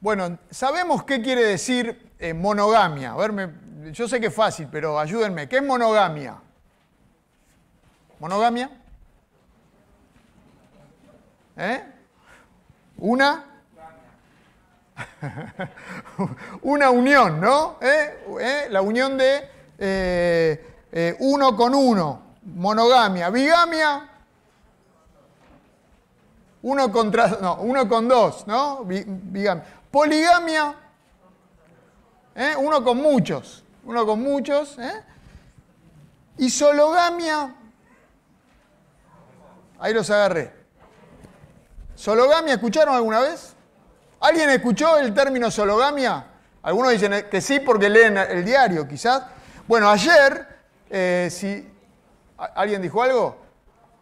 Bueno, sabemos qué quiere decir eh, monogamia. A ver, yo sé que es fácil, pero ayúdenme. ¿Qué es monogamia? ¿Monogamia? ¿Eh? ¿Una? Una unión, ¿no? ¿Eh? ¿Eh? La unión de eh, uno con uno. Monogamia. Bigamia. Uno contra, no, uno con dos, ¿no? Bi- Bigamia. Poligamia. ¿eh? Uno con muchos. Uno con muchos. ¿eh? Y sologamia. Ahí los agarré. ¿Sologamia escucharon alguna vez? ¿Alguien escuchó el término sologamia? Algunos dicen que sí porque leen el diario, quizás. Bueno, ayer, eh, si... ¿a- ¿Alguien dijo algo?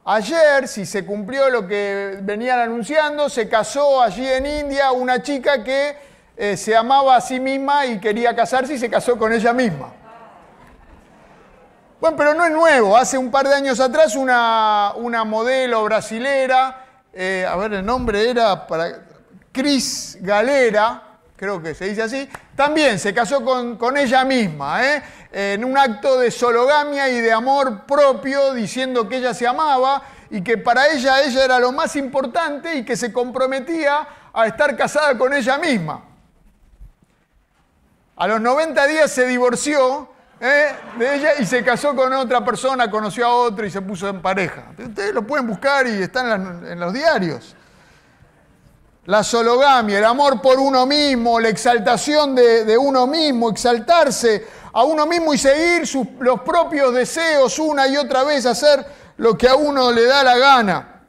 Ayer, si se cumplió lo que venían anunciando, se casó allí en India una chica que eh, se amaba a sí misma y quería casarse y se casó con ella misma. Bueno, pero no es nuevo. Hace un par de años atrás una, una modelo brasilera, eh, a ver, el nombre era para Cris Galera, creo que se dice así, también se casó con, con ella misma, ¿eh? en un acto de sologamia y de amor propio, diciendo que ella se amaba y que para ella ella era lo más importante y que se comprometía a estar casada con ella misma. A los 90 días se divorció ¿eh? de ella y se casó con otra persona, conoció a otro y se puso en pareja. Ustedes lo pueden buscar y están en, los diarios. La sologamia, el amor por uno mismo, la exaltación de, de uno mismo, exaltarse a uno mismo y seguir los propios deseos una y otra vez, hacer lo que a uno le da la gana.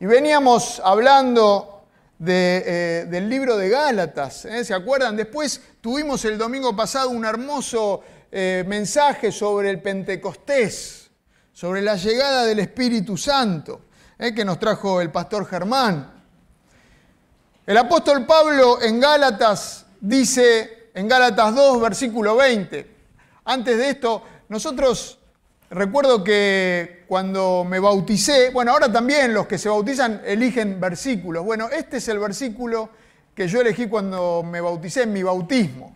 Y veníamos hablando eh, del libro de Gálatas, ¿eh? ¿se acuerdan? Después tuvimos el domingo pasado un hermoso eh, mensaje sobre el Pentecostés, sobre la llegada del Espíritu Santo, que nos trajo el pastor Germán. El apóstol Pablo en Gálatas dice, en Gálatas 2, versículo 20, antes de esto, nosotros recuerdo que cuando me bauticé, bueno, ahora también los que se bautizan eligen versículos. Bueno, este es el versículo que yo elegí cuando me bauticé en mi bautismo.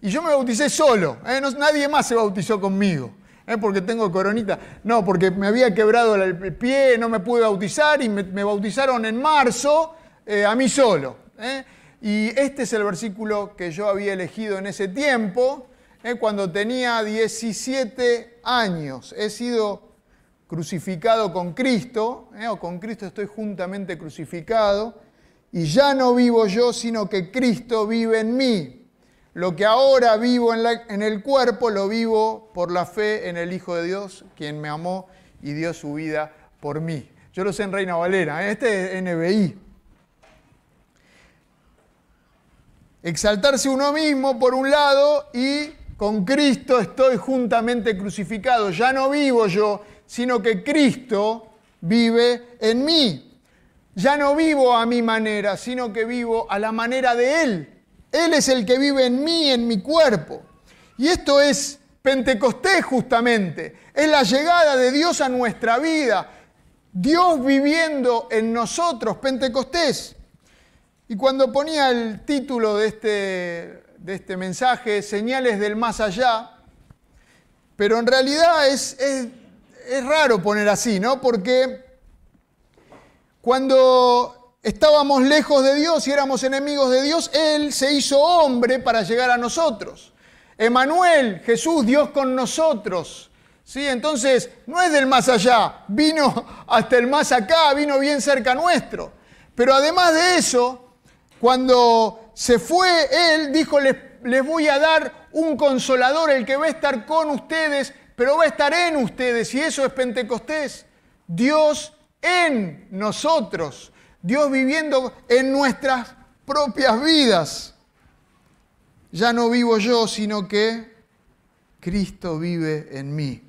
Y yo me bauticé solo, ¿eh? No- nadie más se bautizó conmigo. ¿eh? Porque tengo coronita. No, porque me había quebrado el pie, no me pude bautizar y me bautizaron en marzo eh, a mí solo. ¿eh? Y este es el versículo que yo había elegido en ese tiempo, ¿eh? cuando tenía 17 años. He sido crucificado con Cristo, o con Cristo estoy juntamente crucificado, y ya no vivo yo, sino que Cristo vive en mí. Lo que ahora vivo en, en el cuerpo lo vivo por la fe en el Hijo de Dios, quien me amó y dio su vida por mí. Yo lo sé en Reina Valera, este es NBI. Exaltarse uno mismo por un lado y con Cristo estoy juntamente crucificado. Ya no vivo yo, sino que Cristo vive en mí. Ya no vivo a mi manera, sino que vivo a la manera de Él. Él es el que vive en mí, en mi cuerpo. Y esto es Pentecostés justamente. Es la llegada de Dios a nuestra vida. Dios viviendo en nosotros, Pentecostés. Y cuando ponía el título de este, de este mensaje, Señales del Más Allá, pero en realidad es, es, es raro poner así, ¿no? Porque cuando estábamos lejos de Dios y éramos enemigos de Dios, Él se hizo hombre para llegar a nosotros. Emanuel, Jesús, Dios con nosotros. ¿Sí? Entonces, no es del más allá, vino hasta el más acá, vino bien cerca nuestro. Pero además de eso, cuando se fue Él, dijo, les, les voy a dar un consolador, el que va a estar con ustedes, pero va a estar en ustedes. Y eso es Pentecostés. Dios en nosotros. Dios viviendo en nuestras propias vidas. Ya no vivo yo, sino que Cristo vive en mí.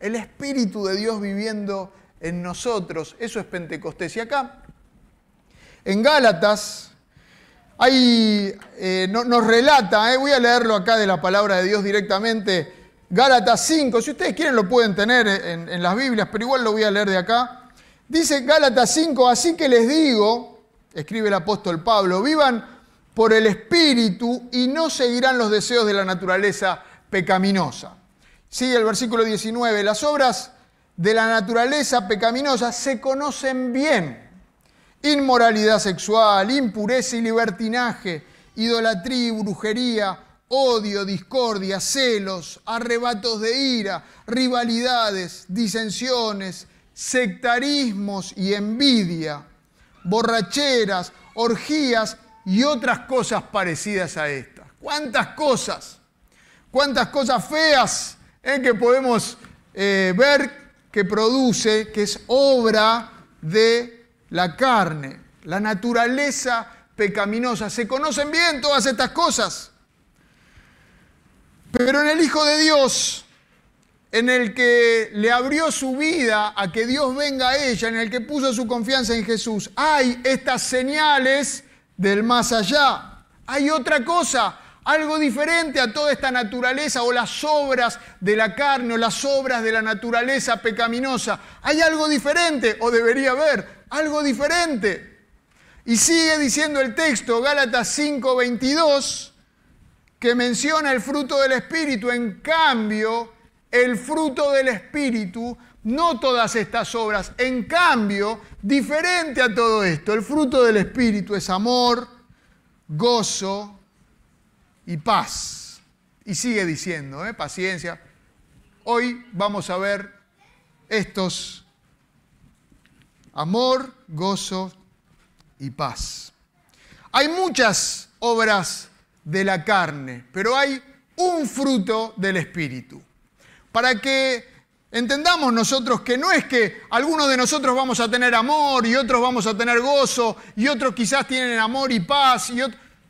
El Espíritu de Dios viviendo en nosotros. Eso es Pentecostés. Y acá, en Gálatas, hay, eh, no- nos relata, eh, voy a leerlo acá de la palabra de Dios directamente, Gálatas 5, si ustedes quieren lo pueden tener en, en las Biblias, pero igual lo voy a leer de acá. Dice Gálatas 5, así que les digo, escribe el apóstol Pablo, vivan por el Espíritu y no seguirán los deseos de la naturaleza pecaminosa. Sigue el versículo 19, las obras de la naturaleza pecaminosa se conocen bien. Inmoralidad sexual, impureza y libertinaje, idolatría y brujería, odio, discordia, celos, arrebatos de ira, rivalidades, disensiones, sectarismos y envidia, borracheras, orgías y otras cosas parecidas a estas. ¿Cuántas cosas? ¿Cuántas cosas feas eh, que podemos eh, ver que produce, que es obra de la carne, la naturaleza pecaminosa? ¿Se conocen bien todas estas cosas? Pero en el Hijo de Dios, en el que le abrió su vida a que Dios venga a ella, en el que puso su confianza en Jesús, hay estas señales del más allá. Hay otra cosa, algo diferente a toda esta naturaleza o las obras de la carne o las obras de la naturaleza pecaminosa. Hay algo diferente, o debería haber, algo diferente. Y sigue diciendo el texto, Gálatas 5:22, que menciona el fruto del Espíritu. En cambio, el fruto del Espíritu, no todas estas obras, en cambio, diferente a todo esto, el fruto del Espíritu es amor, gozo y paz. Y sigue diciendo, ¿eh? paciencia. Hoy vamos a ver estos amor, gozo y paz. Hay muchas obras de la carne, pero hay un fruto del Espíritu. Para que entendamos nosotros que no es que algunos de nosotros vamos a tener amor y otros vamos a tener gozo y otros quizás tienen amor y paz y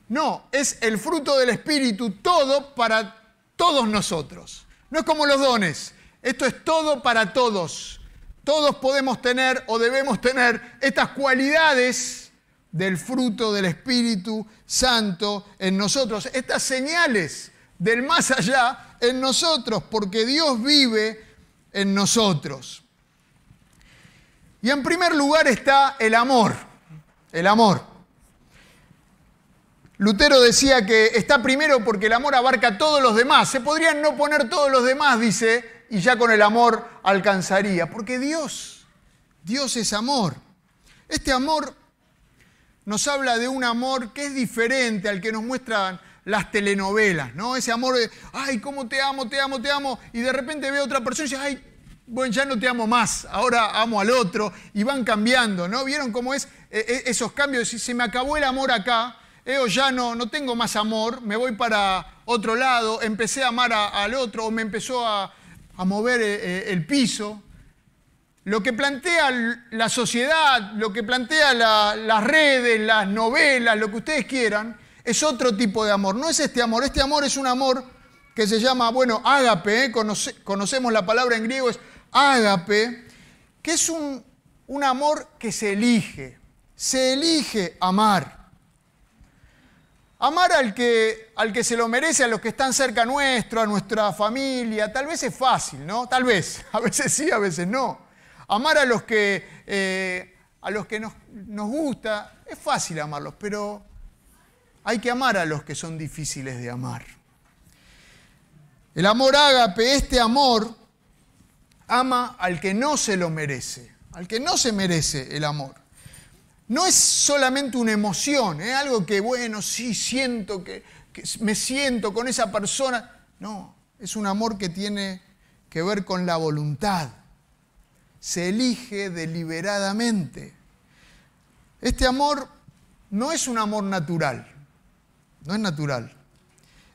No, es el fruto del Espíritu, todo para todos nosotros. No es como los dones, esto es todo para todos. Todos podemos tener o debemos tener estas cualidades del fruto del Espíritu Santo en nosotros, estas señales del más allá en nosotros, porque Dios vive en nosotros. Y en primer lugar está el amor, el amor. Lutero decía que está primero porque el amor abarca todos los demás. Se podrían no poner todos los demás, dice, y ya con el amor alcanzaría. Porque Dios, Dios es amor. Este amor nos habla de un amor que es diferente al que nos muestran las telenovelas, ¿no? Ese amor de, ay, cómo te amo, te amo, te amo, y de repente ve a otra persona y dice, ay, bueno, ya no te amo más, ahora amo al otro, y van cambiando, ¿no? ¿Vieron cómo es eh, eh, esos cambios? Si se me acabó el amor acá, eh, o ya no, no tengo más amor, me voy para otro lado, empecé a amar al otro, o me empezó a, mover el piso, lo que plantea la sociedad, lo que plantea las redes, las novelas, lo que ustedes quieran, es otro tipo de amor. No es este amor. Este amor es un amor que se llama, bueno, ágape. ¿eh? conocemos la palabra en griego, es ágape, que es un, un amor que se elige. Se elige amar. Amar al que, al que se lo merece, a los que están cerca nuestro, a nuestra familia, tal vez es fácil, ¿no? Tal vez. A veces sí, a veces no. Amar a los que, eh, a los que nos, nos gusta, es fácil amarlos, pero hay que amar a los que son difíciles de amar. El amor ágape, este amor, ama al que no se lo merece, al que no se merece el amor. No es solamente una emoción, es ¿eh? algo que, bueno, sí siento, que me siento con esa persona. No, es un amor que tiene que ver con la voluntad se elige deliberadamente. Este amor no es un amor natural, no es natural,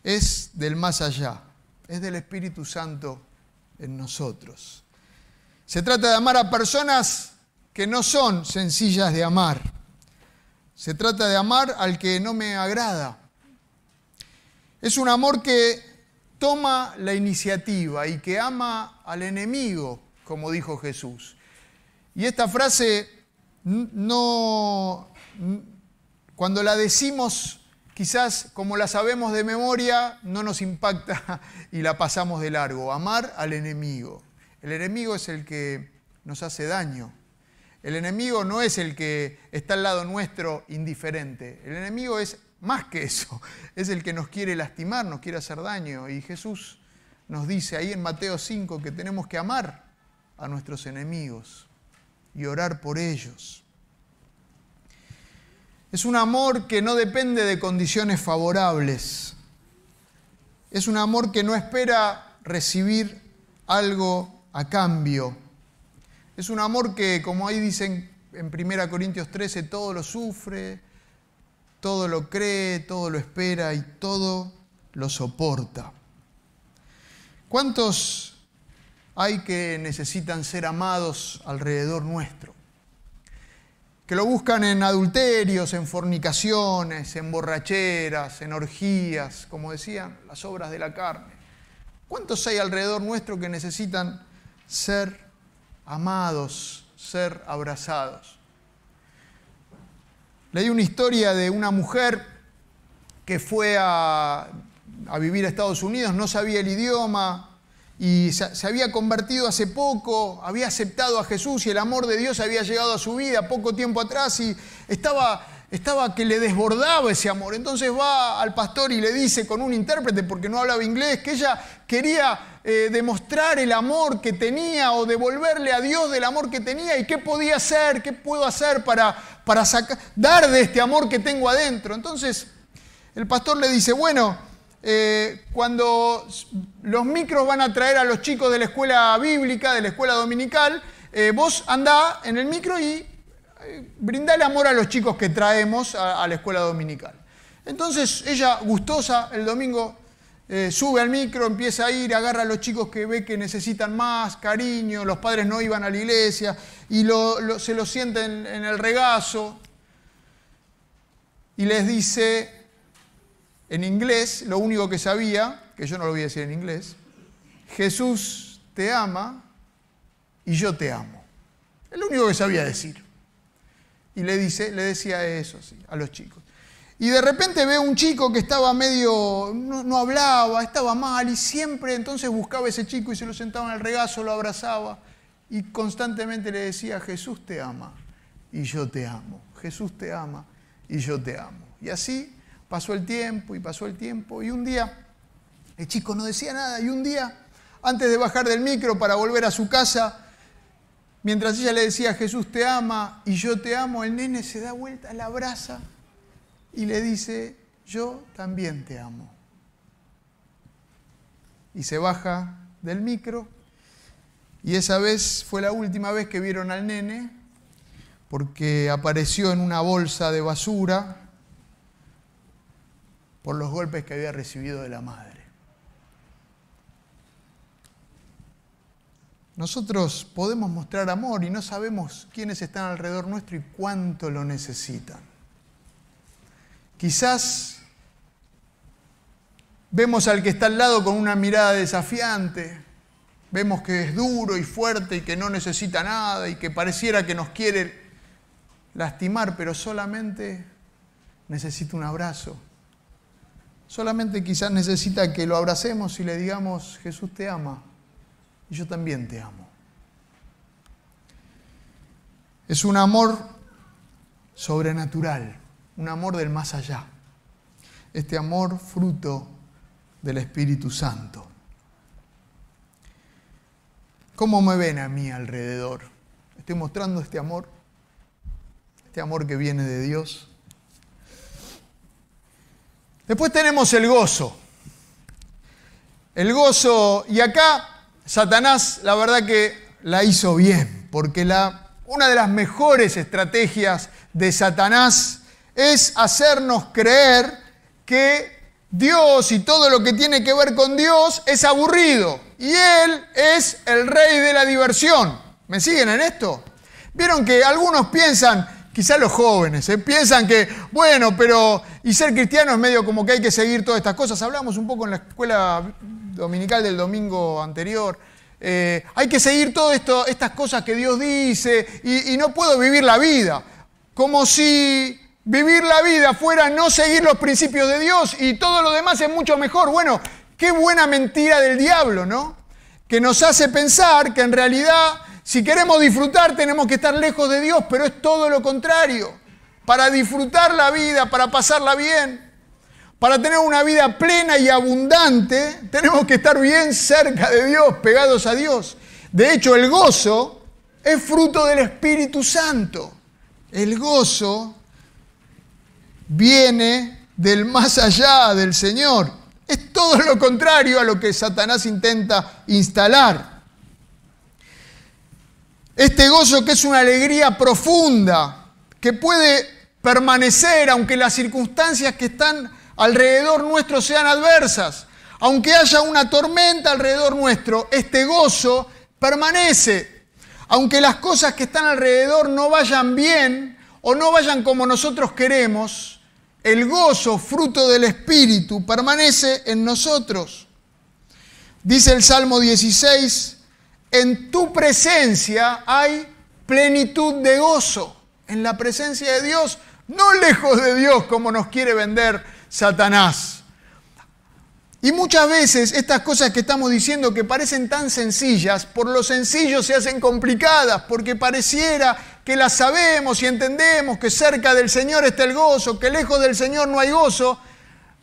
es del más allá, es del Espíritu Santo en nosotros. Se trata de amar a personas que no son sencillas de amar. Se trata de amar al que no me agrada. Es un amor que toma la iniciativa y que ama al enemigo como dijo Jesús. Y esta frase no, cuando la decimos, quizás como la sabemos de memoria, no nos impacta y la pasamos de largo. Amar al enemigo. El enemigo es el que nos hace daño. El enemigo no es el que está al lado nuestro indiferente. El enemigo es más que eso, es el que nos quiere lastimar, nos quiere hacer daño. Y Jesús nos dice ahí en Mateo 5 que tenemos que amar a nuestros enemigos y orar por ellos. Es un amor que no depende de condiciones favorables. Es un amor que no espera recibir algo a cambio. Es un amor que, como ahí dicen en 1 Corintios 13, todo lo sufre, todo lo cree, todo lo espera y todo lo soporta. ¿Cuántos hay que necesitan ser amados alrededor nuestro? Que lo buscan en adulterios, en fornicaciones, en borracheras, en orgías, como decían, las obras de la carne. ¿Cuántos hay alrededor nuestro que necesitan ser amados, ser abrazados? Leí una historia de una mujer que fue a, vivir a Estados Unidos, no sabía el idioma y se, había convertido hace poco, había aceptado a Jesús y el amor de Dios había llegado a su vida poco tiempo atrás y estaba, estaba que le desbordaba ese amor. Entonces va al pastor y le dice con un intérprete, porque no hablaba inglés, que ella quería eh, demostrar el amor que tenía o devolverle a Dios del amor que tenía y qué podía hacer, qué puedo hacer para, para dar de este amor que tengo adentro. Entonces el pastor le dice, bueno, eh, cuando los micros van a traer a los chicos de la escuela bíblica, de la escuela dominical, eh, vos andá en el micro y brindá el amor a los chicos que traemos a, la escuela dominical. Entonces ella, gustosa, el domingo eh, sube al micro, empieza a ir, agarra a los chicos que ve que necesitan más cariño, los padres no iban a la iglesia y se los sienten en el regazo y les dice en inglés, lo único que sabía, que yo no lo voy a decir en inglés, Jesús te ama y yo te amo. Es lo único que sabía decir. Y le, dice, le decía eso sí, a los chicos. Y de repente ve un chico que estaba medio, no, hablaba, estaba mal, y siempre entonces buscaba a ese chico y se lo sentaba en el regazo, lo abrazaba, y constantemente le decía, Jesús te ama y yo te amo, Jesús te ama y yo te amo. Y así pasó el tiempo y pasó el tiempo, y un día el chico no decía nada, y un día, antes de bajar del micro para volver a su casa, mientras ella le decía, Jesús te ama y yo te amo, el nene se da vuelta, la abraza y le dice, yo también te amo. Y se baja del micro y esa vez fue la última vez que vieron al nene porque apareció en una bolsa de basura por los golpes que había recibido de la madre. Nosotros podemos mostrar amor y no sabemos quiénes están alrededor nuestro y cuánto lo necesitan. Quizás vemos al que está al lado con una mirada desafiante, vemos que es duro y fuerte y que no necesita nada y que pareciera que nos quiere lastimar, pero solamente necesita un abrazo. Solamente quizás necesita que lo abracemos y le digamos, Jesús te ama y yo también te amo. Es un amor sobrenatural un amor del más allá. Este amor fruto del Espíritu Santo. ¿Cómo me ven a mí alrededor? Estoy mostrando este amor, este amor que viene de Dios. Después tenemos el gozo. El gozo, y acá Satanás la verdad que la hizo bien, porque una de las mejores estrategias de Satanás es hacernos creer que Dios y todo lo que tiene que ver con Dios es aburrido y Él es el rey de la diversión. ¿Me siguen en esto? Vieron que algunos piensan, quizás los jóvenes, ¿eh? piensan que, bueno, pero y ser cristiano es medio como que hay que seguir todas estas cosas. Hablamos un poco en la escuela dominical del domingo anterior. Eh, hay que seguir todas estas cosas que Dios dice y no puedo vivir la vida. Como si vivir la vida fuera no seguir los principios de Dios y todo lo demás es mucho mejor. Bueno, qué buena mentira del diablo, ¿no? Que nos hace pensar que en realidad si queremos disfrutar tenemos que estar lejos de Dios, pero es todo lo contrario. Para disfrutar la vida, para pasarla bien, para tener una vida plena y abundante, tenemos que estar bien cerca de Dios, pegados a Dios. De hecho, el gozo es fruto del Espíritu Santo. El gozo viene del más allá del Señor. Es todo lo contrario a lo que Satanás intenta instalar. Este gozo que es una alegría profunda, que puede permanecer aunque las circunstancias que están alrededor nuestro sean adversas, aunque haya una tormenta alrededor nuestro, este gozo permanece. Aunque las cosas que están alrededor no vayan bien o no vayan como nosotros queremos, el gozo, fruto del Espíritu, permanece en nosotros. Dice el Salmo 16, en tu presencia hay plenitud de gozo. En la presencia de Dios, no lejos de Dios como nos quiere vender Satanás. Y muchas veces estas cosas que estamos diciendo que parecen tan sencillas, por lo sencillo se hacen complicadas, porque pareciera que las sabemos y entendemos, que cerca del Señor está el gozo, que lejos del Señor no hay gozo,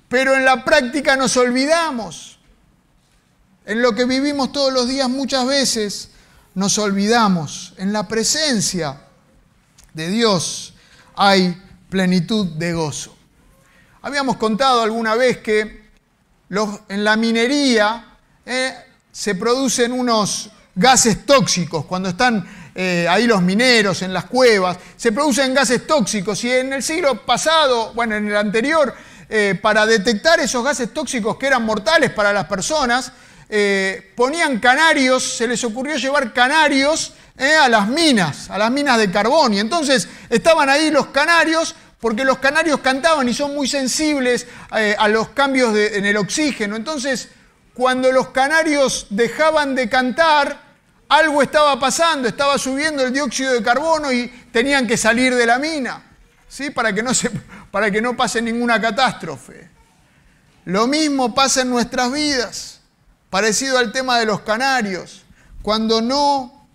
pero en la práctica nos olvidamos. En lo que vivimos todos los días muchas veces nos olvidamos. En la presencia de Dios hay plenitud de gozo. Habíamos contado alguna vez que en la minería eh, se producen unos gases tóxicos cuando están eh, ahí los mineros, en las cuevas, se producen gases tóxicos y en el siglo pasado, bueno, en el anterior, eh, para detectar esos gases tóxicos que eran mortales para las personas, ponían canarios, se les ocurrió llevar canarios a las minas, a las minas de carbón. Y entonces estaban ahí los canarios, porque los canarios cantaban y son muy sensibles a los cambios en el oxígeno. Entonces, cuando los canarios dejaban de cantar, algo estaba pasando, estaba subiendo el dióxido de carbono y tenían que salir de la mina, ¿sí? para, que no se, para que no pase ninguna catástrofe. Lo mismo pasa en nuestras vidas, parecido al tema de los canarios, cuando no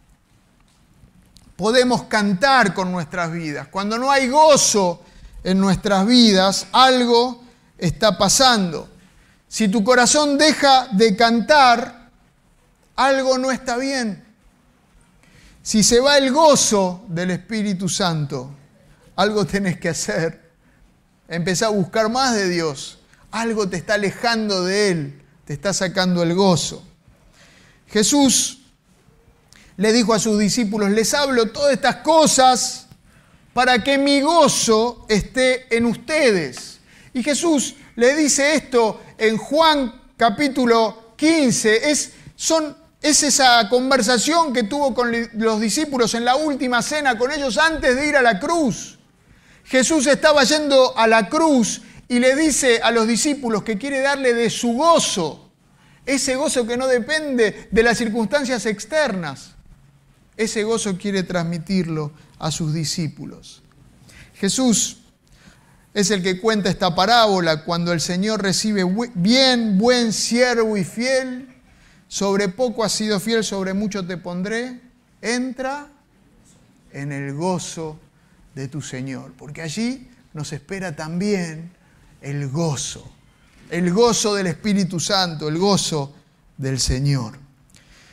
podemos cantar con nuestras vidas, cuando no hay gozo en nuestras vidas, algo está pasando. Si tu corazón deja de cantar, algo no está bien. Si se va el gozo del Espíritu Santo, algo tenés que hacer. Empezá a buscar más de Dios. Algo te está alejando de Él, te está sacando el gozo. Jesús le dijo a sus discípulos, les hablo todas estas cosas para que mi gozo esté en ustedes. Y Jesús le dice esto en Juan capítulo 15, es, son es esa conversación que tuvo con los discípulos en la última cena con ellos antes de ir a la cruz. Jesús estaba yendo a la cruz y le dice a los discípulos que quiere darle de su gozo, ese gozo que no depende de las circunstancias externas. Ese gozo quiere transmitirlo a sus discípulos. Jesús es el que cuenta esta parábola cuando el Señor recibe bien, buen siervo y fiel sobre poco has sido fiel, sobre mucho te pondré. Entra en el gozo de tu Señor, porque allí nos espera también el gozo, el gozo del Espíritu Santo, el gozo del Señor.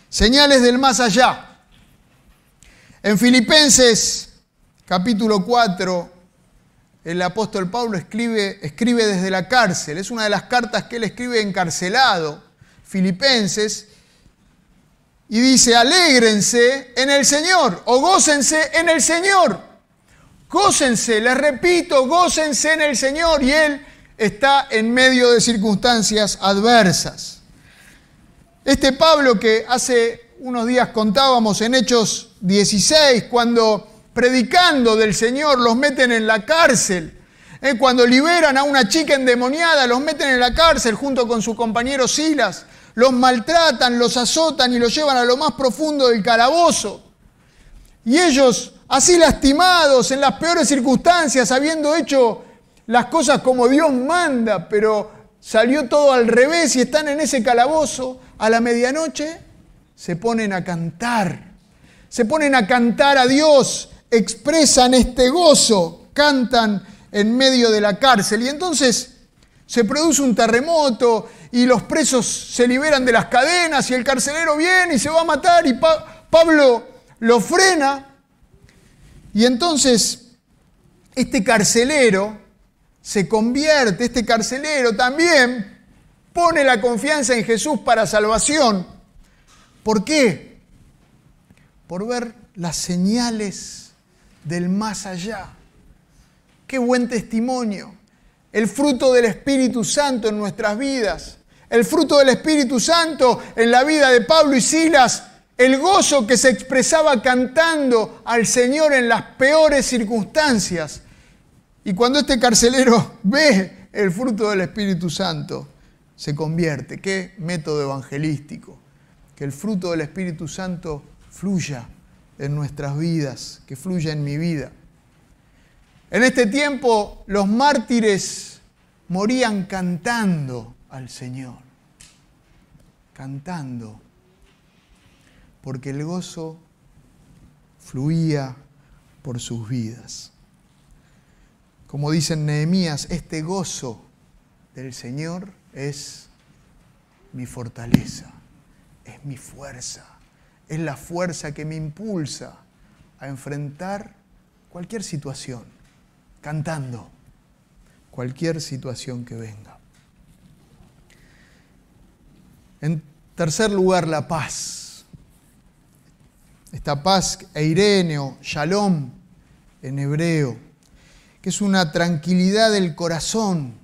Señales del más allá. En Filipenses capítulo 4, el apóstol Pablo escribe, escribe desde la cárcel, es una de las cartas que él escribe encarcelado Filipenses, y dice, alégrense en el Señor o gócense en el Señor. Gócense, les repito, gócense en el Señor y Él está en medio de circunstancias adversas. Este Pablo que hace unos días contábamos en Hechos 16, cuando predicando del Señor los meten en la cárcel, eh, cuando liberan a una chica endemoniada, los meten en la cárcel junto con su compañero Silas los maltratan, los azotan y los llevan a lo más profundo del calabozo. Y ellos, así lastimados, en las peores circunstancias, habiendo hecho las cosas como Dios manda, pero salió todo al revés y están en ese calabozo, a la medianoche se ponen a cantar. Se ponen a cantar a Dios, expresan este gozo, cantan en medio de la cárcel. Y entonces se produce un terremoto y los presos se liberan de las cadenas y el carcelero viene y se va a matar y Pablo lo frena. Y entonces este carcelero se convierte, este carcelero también pone la confianza en Jesús para salvación. ¿Por qué? Por ver las señales del más allá. Qué buen testimonio. El fruto del Espíritu Santo en nuestras vidas. El fruto del Espíritu Santo en la vida de Pablo y Silas. El gozo que se expresaba cantando al Señor en las peores circunstancias. Y cuando este carcelero ve el fruto del Espíritu Santo, se convierte. Qué método evangelístico. Que el fruto del Espíritu Santo fluya en nuestras vidas, que fluya en mi vida. En este tiempo los mártires morían cantando al Señor, cantando, porque el gozo fluía por sus vidas. Como dicen Nehemías, este gozo del Señor es mi fortaleza, es mi fuerza, es la fuerza que me impulsa a enfrentar cualquier situación cantando cualquier situación que venga. En tercer lugar, la paz. Esta paz, Eirene Shalom en hebreo, que es una tranquilidad del corazón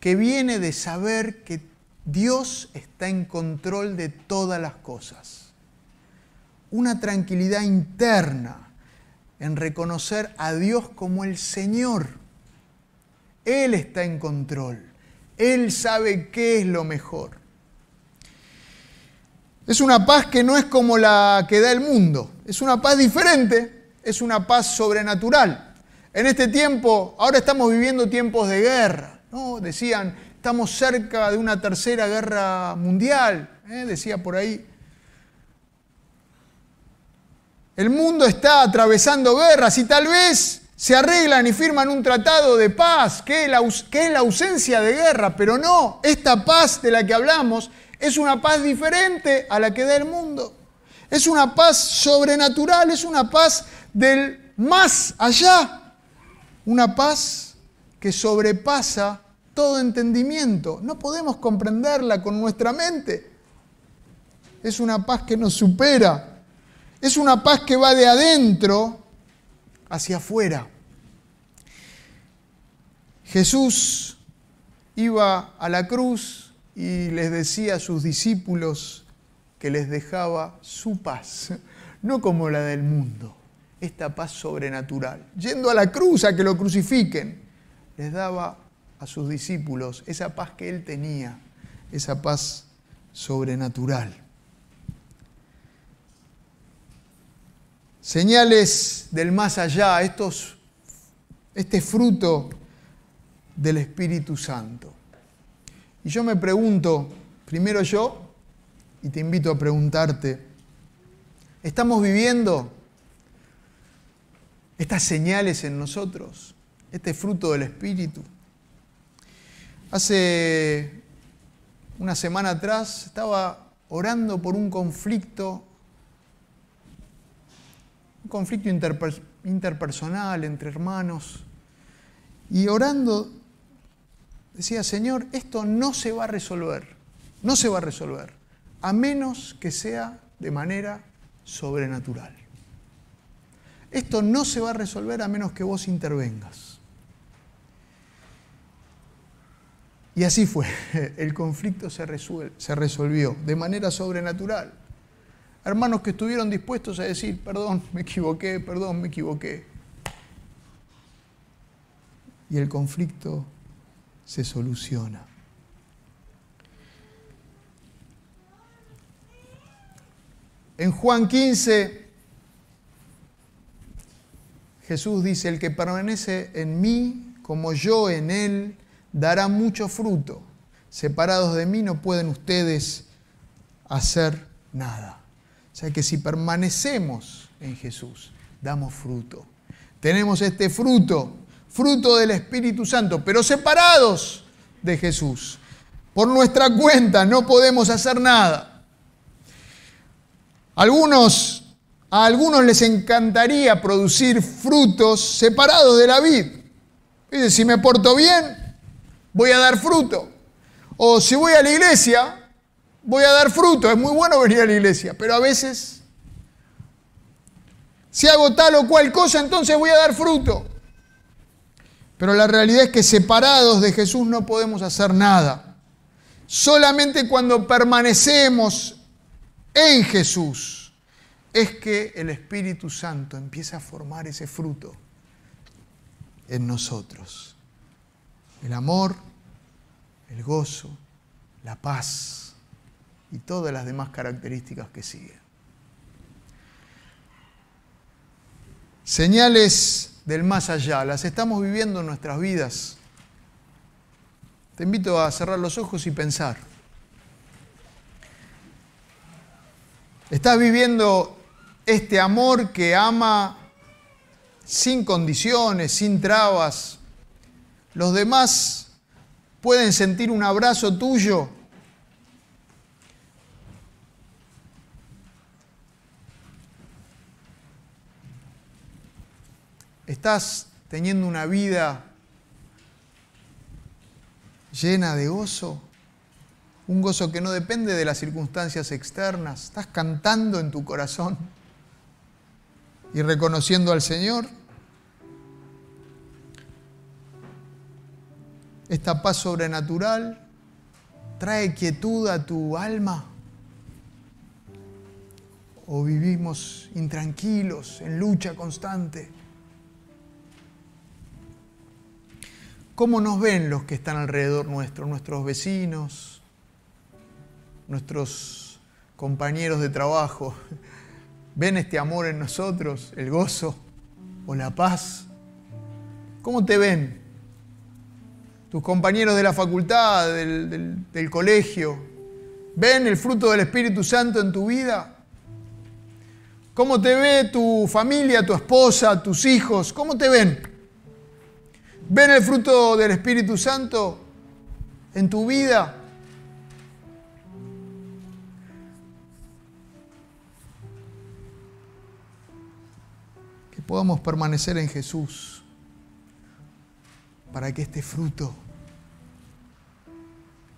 que viene de saber que Dios está en control de todas las cosas. Una tranquilidad interna en reconocer a Dios como el Señor. Él está en control. Él sabe qué es lo mejor. Es una paz que no es como la que da el mundo. Es una paz diferente. Es una paz sobrenatural. En este tiempo, ahora estamos viviendo tiempos de guerra. ¿no? Decían, estamos cerca de una tercera guerra mundial. ¿eh? Decía por ahí El mundo está atravesando guerras y tal vez se arreglan y firman un tratado de paz, que es, la, ausencia de guerra, pero no, esta paz de la que hablamos es una paz diferente a la que da el mundo. Es una paz sobrenatural, es una paz del más allá, una paz que sobrepasa todo entendimiento. No podemos comprenderla con nuestra mente. Es una paz que nos supera. Es una paz que va de adentro hacia afuera. Jesús iba a la cruz y les decía a sus discípulos que les dejaba su paz, no como la del mundo, esta paz sobrenatural. Yendo a la cruz a que lo crucifiquen, les daba a sus discípulos esa paz que él tenía, esa paz sobrenatural. señales del más allá, estos, este fruto del Espíritu Santo. Y yo me pregunto, primero yo, y te invito a preguntarte, ¿estamos viviendo estas señales en nosotros, este fruto del Espíritu? Hace una semana atrás estaba orando por un conflicto conflicto interpersonal entre hermanos. Y orando, decía, Señor, esto no se va a resolver, no se va a resolver, a menos que sea de manera sobrenatural. Esto no se va a resolver a menos que vos intervengas. Y así fue, el conflicto se, se resolvió de manera sobrenatural hermanos que estuvieron dispuestos a decir, perdón, me equivoqué, perdón, me equivoqué. Y el conflicto se soluciona. En Juan 15, Jesús dice, el que permanece en mí como yo en él, dará mucho fruto. Separados de mí no pueden ustedes hacer nada. O sea que si permanecemos en Jesús, damos fruto. Tenemos este fruto, fruto del Espíritu Santo, pero separados de Jesús. Por nuestra cuenta no podemos hacer nada. Algunos, a algunos les encantaría producir frutos separados de la vid. Dice, si me porto bien, voy a dar fruto. O si voy a la iglesia, voy a dar fruto. Es muy bueno venir a la iglesia, pero a veces, si hago tal o cual cosa, entonces voy a dar fruto. Pero la realidad es que separados de Jesús no podemos hacer nada. Solamente cuando permanecemos en Jesús es que el Espíritu Santo empieza a formar ese fruto en nosotros. El amor, el gozo, la paz y todas las demás características que siguen. Señales del más allá, las estamos viviendo en nuestras vidas. Te invito a cerrar los ojos y pensar. ¿Estás viviendo este amor que ama sin condiciones, sin trabas? ¿Los demás pueden sentir un abrazo tuyo? ¿Estás teniendo una vida llena de gozo? Un gozo que no depende de las circunstancias externas. ¿Estás cantando en tu corazón y reconociendo al Señor? Esta paz sobrenatural trae quietud a tu alma. ¿O vivimos intranquilos, en lucha constante? ¿Cómo nos ven los que están alrededor nuestro, nuestros vecinos, nuestros compañeros de trabajo? ¿Ven este amor en nosotros, el gozo o la paz? ¿Cómo te ven? Tus compañeros de la facultad, del, del colegio, ¿ven el fruto del Espíritu Santo en tu vida? ¿Cómo te ve tu familia, tu esposa, tus hijos? ¿Cómo te ven? ¿Ven el fruto del Espíritu Santo en tu vida? Que podamos permanecer en Jesús para que este fruto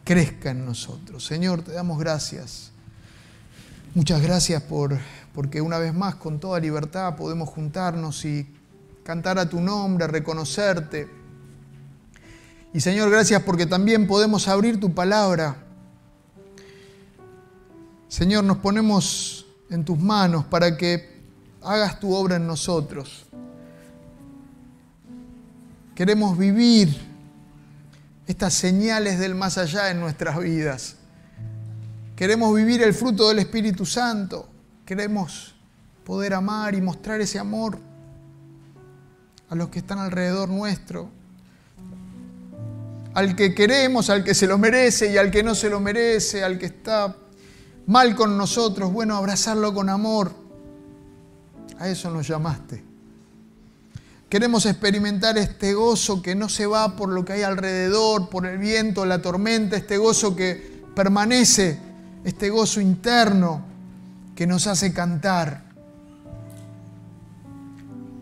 crezca en nosotros. Señor, te damos gracias. Muchas gracias por porque una vez más con toda libertad podemos juntarnos y cantar a tu nombre, reconocerte y Señor, gracias porque también podemos abrir tu palabra. Señor, nos ponemos en tus manos para que hagas tu obra en nosotros. Queremos vivir estas señales del más allá en nuestras vidas. Queremos vivir el fruto del Espíritu Santo. Queremos poder amar y mostrar ese amor a los que están alrededor nuestro al que queremos, al que se lo merece y al que no se lo merece, al que está mal con nosotros, bueno, abrazarlo con amor. A eso nos llamaste. Queremos experimentar este gozo que no se va por lo que hay alrededor, por el viento, la tormenta, este gozo que permanece, este gozo interno que nos hace cantar.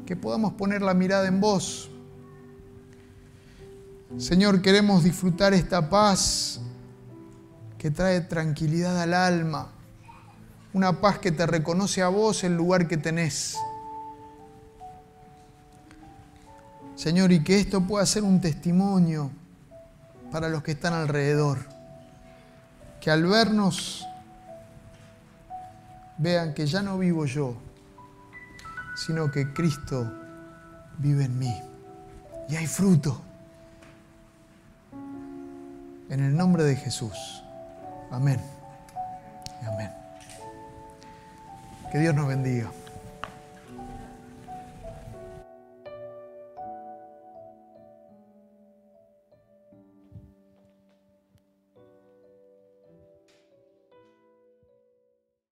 Que podamos poner la mirada en vos, Señor, queremos disfrutar esta paz que trae tranquilidad al alma, una paz que te reconoce a vos el lugar que tenés. Señor, y que esto pueda ser un testimonio para los que están alrededor, que al vernos vean que ya no vivo yo, sino que Cristo vive en mí y hay fruto. En el nombre de Jesús. Amén. Amén. Que Dios nos bendiga.